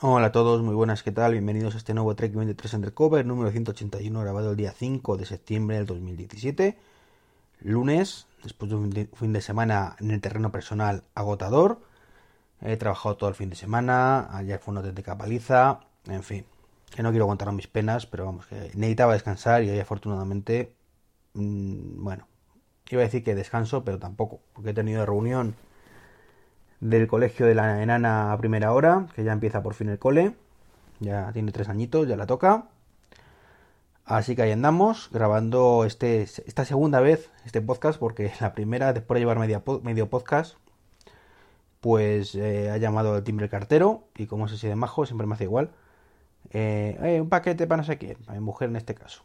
Hola a todos, muy buenas, ¿qué tal? Bienvenidos a este nuevo Trek 23 Undercover número 181 grabado el día 5 de septiembre del 2017, lunes, después de un fin de semana en el terreno personal agotador. He trabajado todo el fin de semana, ayer fue una auténtica paliza, en fin, que no quiero contar mis penas, pero vamos, que necesitaba descansar y hoy afortunadamente, mmm, bueno, iba a decir que descanso, pero tampoco, porque he tenido reunión del colegio de la enana a primera hora, que ya empieza por fin el cole. Ya tiene tres añitos, ya la toca. Así que ahí andamos, grabando este, esta segunda vez este podcast, porque la primera, después de llevar medio podcast, pues eh, ha llamado el timbre cartero, y como es así de majo, siempre me hace igual. Eh, un paquete para no sé quién, para mi mujer en este caso.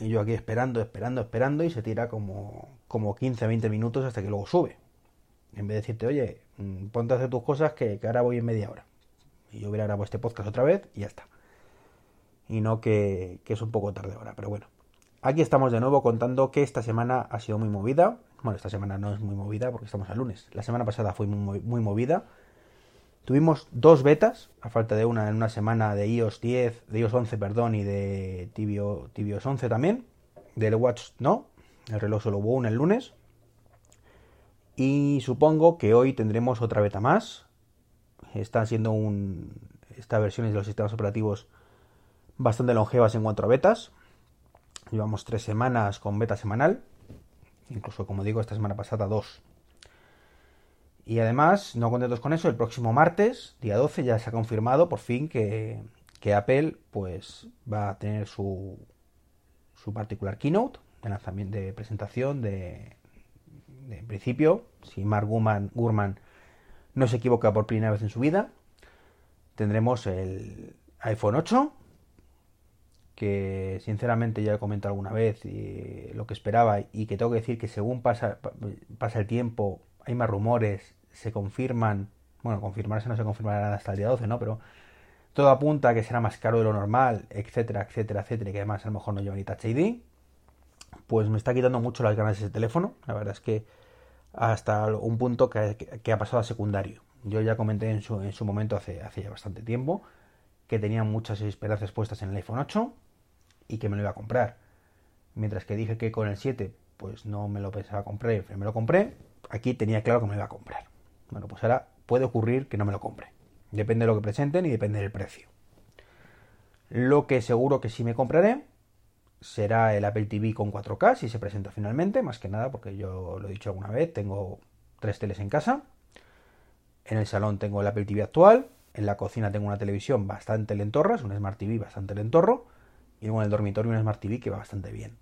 Y yo aquí esperando, esperando, esperando, y se tira como, como 15, 20 minutos hasta que luego sube. En vez de decirte, oye, mm, ponte a hacer tus cosas que, que ahora voy en media hora. Y yo hubiera grabado este podcast otra vez y ya está. Y no que, que, es un poco tarde ahora, pero bueno. Aquí estamos de nuevo contando que esta semana ha sido muy movida. Bueno, esta semana no es muy movida porque estamos al lunes. La semana pasada fue muy, muy movida. Tuvimos dos betas, a falta de una en una semana de iOS 10, de iOS 11, perdón, y de Tibios 11 también. Del Watch no, el reloj solo hubo una el lunes. Y supongo que hoy tendremos otra beta más. Están siendo un. Estas versiones de los sistemas operativos bastante longevas en cuanto a betas. Llevamos tres semanas con beta semanal. Incluso, como digo, esta semana pasada dos. Y además, no contentos con eso, el próximo martes, día 12, ya se ha confirmado por fin que, que Apple pues va a tener su, su particular keynote de lanzamiento de presentación de, en principio, si Mark Gurman, no se equivoca por primera vez en su vida, tendremos el iPhone 8, que sinceramente ya he comentado alguna vez y lo que esperaba y que tengo que decir que según pasa, pasa el tiempo hay más rumores, se confirman, bueno, confirmarse no se confirmará hasta el día 12, ¿no? Pero todo apunta a que será más caro de lo normal, etcétera, etcétera, etcétera, y que además a lo mejor no lleva ni Touch ID, pues me está quitando mucho las ganas ese teléfono, la verdad es que hasta un punto que, que, ha pasado a secundario. Yo ya comenté en su, en su momento hace, hace ya bastante tiempo que tenía muchas esperanzas puestas en el iPhone 8 y que me lo iba a comprar. Mientras que dije que con el 7 pues no me lo pensaba comprar, me lo compré, aquí tenía claro que me lo iba a comprar. Bueno, pues ahora puede ocurrir que no me lo compre. Depende de lo que presenten y depende del precio. Lo que seguro que sí me compraré será el Apple TV con 4K si se presenta finalmente, más que nada porque yo lo he dicho alguna vez, tengo tres teles en casa. En el salón tengo el Apple TV actual, en la cocina tengo una televisión bastante lentorra, es un Smart TV bastante lentorro, y luego en el dormitorio un Smart TV que va bastante bien.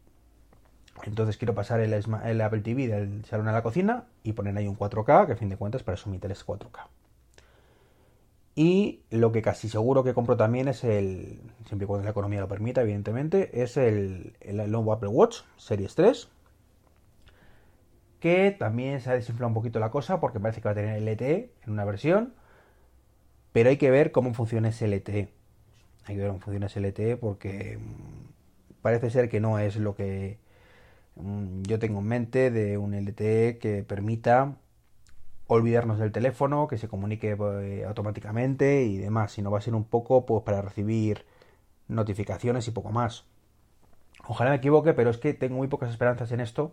Entonces quiero pasar el, el, Apple TV del salón a la cocina y poner ahí un 4K, que a fin de cuentas para eso mi tele es 4K. Y lo que casi seguro que compro también es el, siempre y cuando la economía lo permita, evidentemente, es el, el nuevo Apple Watch Series 3. Que también se ha desinflado un poquito la cosa porque parece que va a tener LTE en una versión. Pero hay que ver cómo funciona ese LTE. Hay que ver cómo funciona ese LTE porque mm, parece ser que no es lo que mm, yo tengo en mente de un LTE que permita olvidarnos del teléfono, que se comunique pues, automáticamente y demás, sino va a ser un poco pues para recibir notificaciones y poco más. Ojalá me equivoque, pero es que tengo muy pocas esperanzas en esto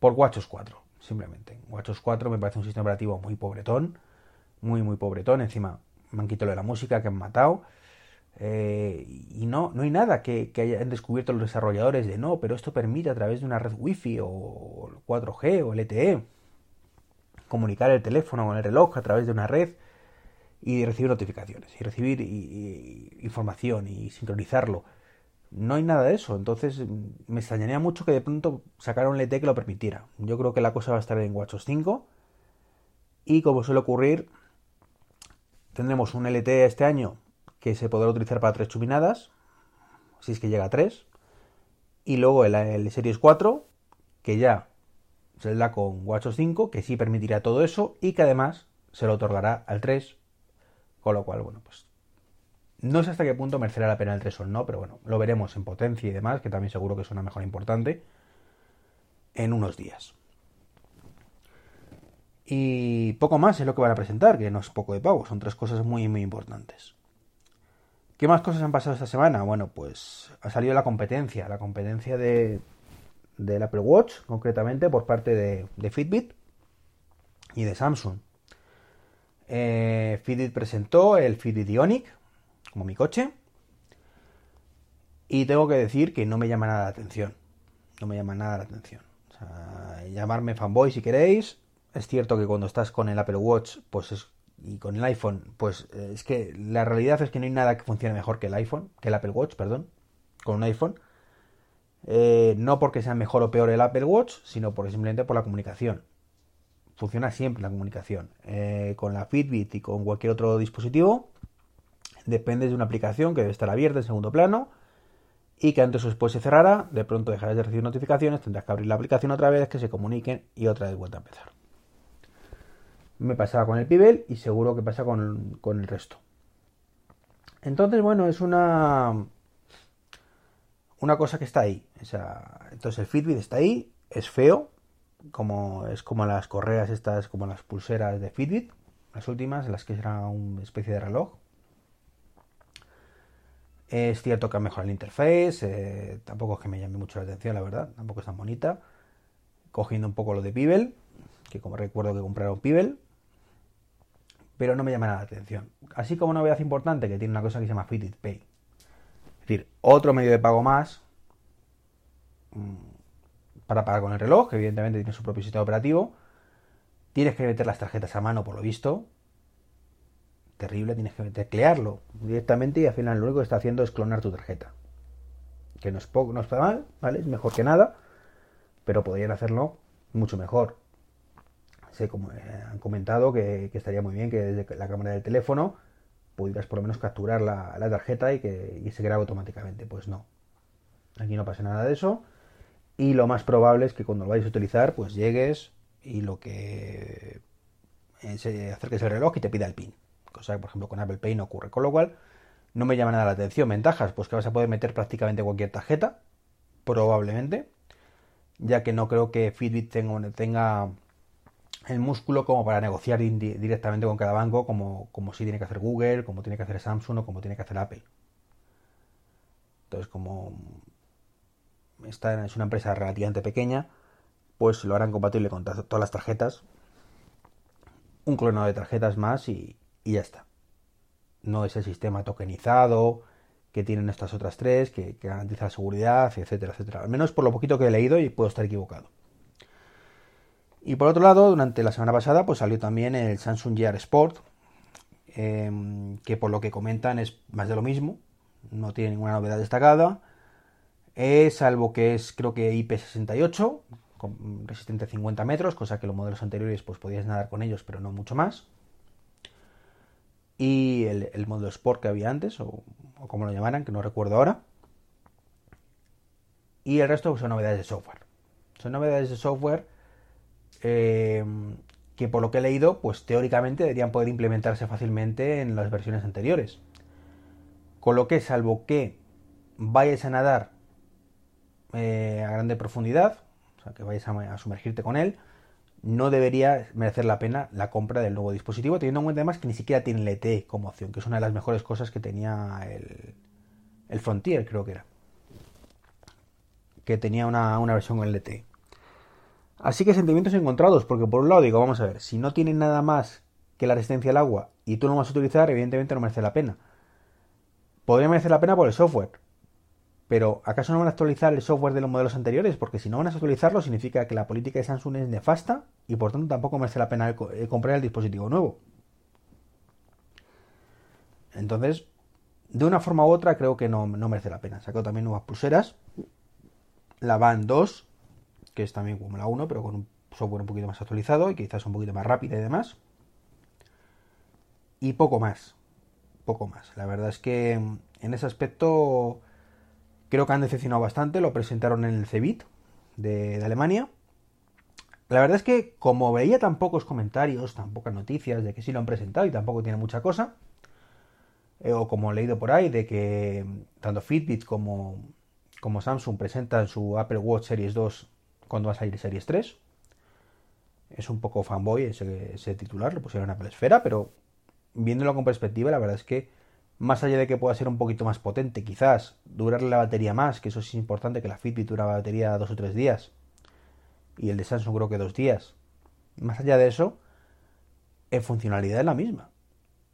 por WatchOS 4, simplemente. WatchOS 4 me parece un sistema operativo muy pobretón, muy muy pobretón, encima me han quitado de la música que han matado. Eh, y no, no hay nada que, que, hayan descubierto los desarrolladores de no, pero esto permite a través de una red wifi o 4G o LTE comunicar el teléfono con el reloj a través de una red y recibir notificaciones y recibir información y sincronizarlo. No hay nada de eso, entonces me extrañaría mucho que de pronto sacara un LTE que lo permitiera. Yo creo que la cosa va a estar en WatchOS 5 y como suele ocurrir, tendremos un LTE este año que se podrá utilizar para tres chupinadas, si es que llega a tres, y luego el, el Series 4, que ya se le da con WatchOS 5, que sí permitirá todo eso y que además se lo otorgará al 3, con lo cual, bueno, pues no sé hasta qué punto merecerá la pena el 3 o no, pero bueno, lo veremos en potencia y demás, que también seguro que es una mejora importante, en unos días. Y poco más es lo que van a presentar, que no es poco de pago, son tres cosas muy, muy importantes. ¿Qué más cosas han pasado esta semana? Bueno, pues ha salido la competencia, la competencia de, del Apple Watch, concretamente por parte de, Fitbit y de Samsung. Eh, Fitbit presentó el Fitbit Ionic, como mi coche, y tengo que decir que no me llama nada la atención. No me llama nada la atención. O sea, llamarme fanboy si queréis, es cierto que cuando estás con el Apple Watch pues y con el iPhone, pues eh, es que la realidad es que no hay nada que funcione mejor que el iPhone, que el Apple Watch, perdón, con un iPhone. Eh, no porque sea mejor o peor el Apple Watch, sino porque simplemente por la comunicación. Funciona siempre la comunicación. Eh, con la Fitbit y con cualquier otro dispositivo, depende de una aplicación que debe estar abierta en segundo plano y que antes o después se cerrará, de pronto dejarás de recibir notificaciones, tendrás que abrir la aplicación otra vez, que se comuniquen y otra vez vuelta a empezar me pasaba con el Pibel y seguro que pasa con, el resto. Entonces, bueno, es una una cosa que está ahí. entonces el Fitbit está ahí, es feo, como es como las correas estas, como las pulseras de Fitbit, las últimas, las que eran una especie de reloj. Es cierto que ha mejorado el interface, eh, tampoco es que me llame mucho la atención, la verdad, tampoco es tan bonita. Cogiendo un poco lo de Pibel, que como recuerdo que compraron Pibel, pero no me llama nada la atención. Así como una novedad importante que tiene una cosa que se llama Fitbit Pay. Es decir, otro medio de pago más mm, para pagar con el reloj, que evidentemente tiene su propio sistema operativo. Tienes que meter las tarjetas a mano, por lo visto. Terrible, tienes que teclearlo directamente y al final lo único que está haciendo es clonar tu tarjeta. Que no es poco, no está mal, ¿vale? Es mejor que nada, pero podrían hacerlo mucho mejor sé, como eh, han comentado que, estaría muy bien que desde la cámara del teléfono pudieras por lo menos capturar la, tarjeta y que se grabe automáticamente. Pues no. Aquí no pasa nada de eso. Y lo más probable es que cuando lo vayas a utilizar, pues llegues y lo que se acerques el reloj y te pida el PIN. Cosa que, por ejemplo, con Apple Pay no ocurre. Con lo cual, no me llama nada la atención. Ventajas, pues que vas a poder meter prácticamente cualquier tarjeta. Probablemente. Ya que no creo que Fitbit tenga el músculo como para negociar directamente con cada banco, como, como si tiene que hacer Google, como tiene que hacer Samsung o como tiene que hacer Apple. Entonces, como esta es una empresa relativamente pequeña, pues lo harán compatible con todas las tarjetas, un clonado de tarjetas más y, ya está. No es el sistema tokenizado que tienen estas otras tres, que, que garantiza la seguridad, etcétera, etcétera. Al menos por lo poquito que he leído y puedo estar equivocado. Y por otro lado, durante la semana pasada, pues salió también el Samsung Gear Sport, em, que por lo que comentan es más de lo mismo, no tiene ninguna novedad destacada, salvo que es creo que IP68, resistente a 50 metros, cosa que los modelos anteriores pues podías nadar con ellos, pero no mucho más. Y el, modelo Sport que había antes, o, o, como lo llamaran, que no recuerdo ahora. Y el resto son novedades de software. Son novedades de software Em, que por lo que he leído, pues teóricamente deberían poder implementarse fácilmente en las versiones anteriores. Con lo que, salvo que vayas a nadar eh, a grande profundidad, o sea, que vayas a, sumergirte con él, no debería merecer la pena la compra del nuevo dispositivo, teniendo en cuenta además que ni siquiera tiene LTE como opción, que es una de las mejores cosas que tenía el, Frontier, creo que era. Que tenía una, una versión con LTE. Así que sentimientos encontrados, porque por un lado digo, vamos a ver, si no tiene nada más que la resistencia al agua y tú no vas a utilizar, evidentemente no merece la pena. Podría merecer la pena por el software. Pero ¿acaso no van a actualizar el software de los modelos anteriores? Porque si no van a actualizarlo significa que la política de Samsung es nefasta y por tanto tampoco merece la pena comprar el dispositivo nuevo. Entonces, de una forma u otra creo que no, no merece la pena. Sacado también nuevas pulseras. La Band 2, que es también como la 1, pero con un software un poquito más actualizado y quizás un poquito más rápida y demás. Y poco más. Poco más. La verdad es que en ese aspecto creo que han decepcionado bastante. Lo presentaron en el CEBIT de, Alemania. La verdad es que como veía tan pocos comentarios, tan pocas noticias de que sí lo han presentado y tampoco tiene mucha cosa, eh, o como he leído por ahí de que tanto Fitbit como, como Samsung presentan su Apple Watch Series 2 cuando va a salir Series 3. es un poco fanboy ese, titular, lo pusieron en Apple Esfera, pero viéndolo con perspectiva, la verdad es que más allá de que pueda ser un poquito más potente, quizás durarle la batería más, que eso es importante, que la Fitbit dura la batería dos o tres días, y el de Samsung creo que dos días. Más allá de eso, en funcionalidad es la misma.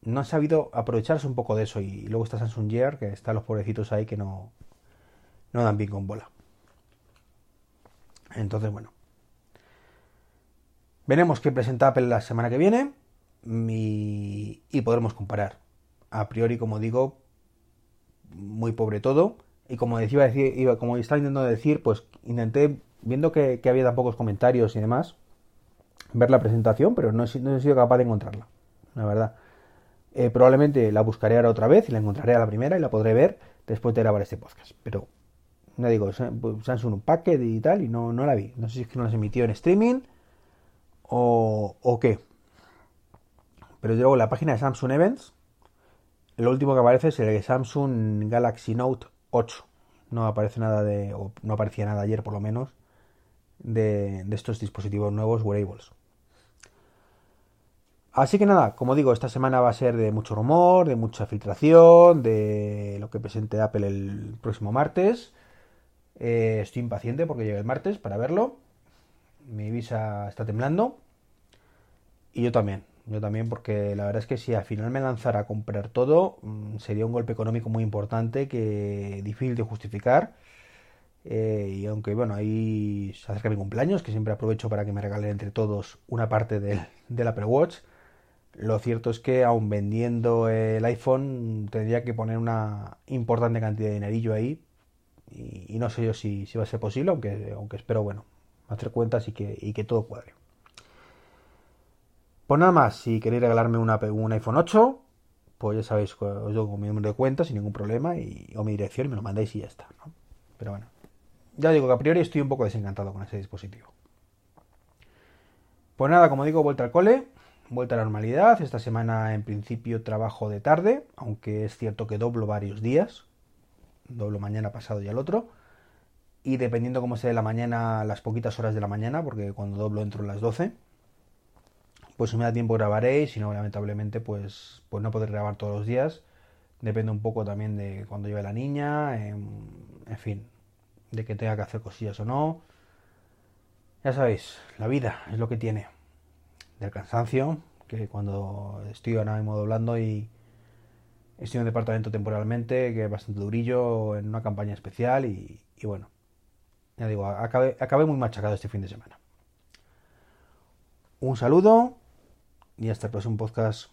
No han sabido aprovecharse un poco de eso y luego está Samsung Gear, que están los pobrecitos ahí que no, no dan bien con bola. Entonces, bueno. Veremos qué presenta Apple la semana que viene y, podremos comparar. A priori, como digo, muy pobre todo. Y como decía, decir, como estaba intentando decir, pues intenté, viendo que, había tan pocos comentarios y demás, ver la presentación, pero no he, sido capaz de encontrarla, la verdad. Eh, probablemente la buscaré ahora otra vez y la encontraré a la primera y la podré ver después de grabar este podcast. Pero, no digo, pues, Samsung un packet y tal, y no, no la vi. No sé si es que no las emitió en streaming o, o qué. Pero luego la página de Samsung Events, lo último que aparece es el Samsung Galaxy Note 8. No aparece nada de, o no aparecía nada ayer por lo menos, de, de estos dispositivos nuevos wearables. Así que nada, como digo, esta semana va a ser de mucho rumor, de mucha filtración, de lo que presente Apple el próximo martes. Eh, estoy impaciente porque llega el martes para verlo. Mi visa está temblando. Y yo también. Yo también porque la verdad es que si al final me lanzara a comprar todo, mm, sería un golpe económico muy importante que difícil de justificar. Eh, y aunque bueno, ahí se acerca mi cumpleaños, que siempre aprovecho para que me regalen entre todos una parte del, del Apple Watch. Lo cierto es que aún vendiendo el iPhone tendría que poner una importante cantidad de dinerillo ahí. Y, no sé yo si, si, va a ser posible, aunque, aunque espero, bueno, hacer cuentas y que, y que todo cuadre. Pues nada más, si queréis regalarme una, un iPhone 8, pues ya sabéis, os doy mi número de cuenta sin ningún problema y, o mi dirección y me lo mandáis y ya está. Pero bueno, ya digo que a priori estoy un poco desencantado con ese dispositivo. Pues nada, como digo, vuelta al cole, vuelta a la normalidad. Esta semana en principio trabajo de tarde, aunque es cierto que doblo varios días. Doblo mañana pasado y al otro. Y dependiendo cómo sea la mañana, las poquitas horas de la mañana, porque cuando doblo entro a las 12 pues si me da tiempo grabaré y si no, lamentablemente, pues, pues no podré grabar todos los días. Depende un poco también de cuando lleve la niña, en, fin, de que tenga que hacer cosillas o no. Ya sabéis, la vida es lo que tiene. Del cansancio, que cuando estoy ahora mismo doblando y estoy en un departamento temporalmente, que es bastante durillo, en una campaña especial y, bueno, ya digo, acabé, acabé muy machacado este fin de semana. Un saludo y hasta el próximo podcast.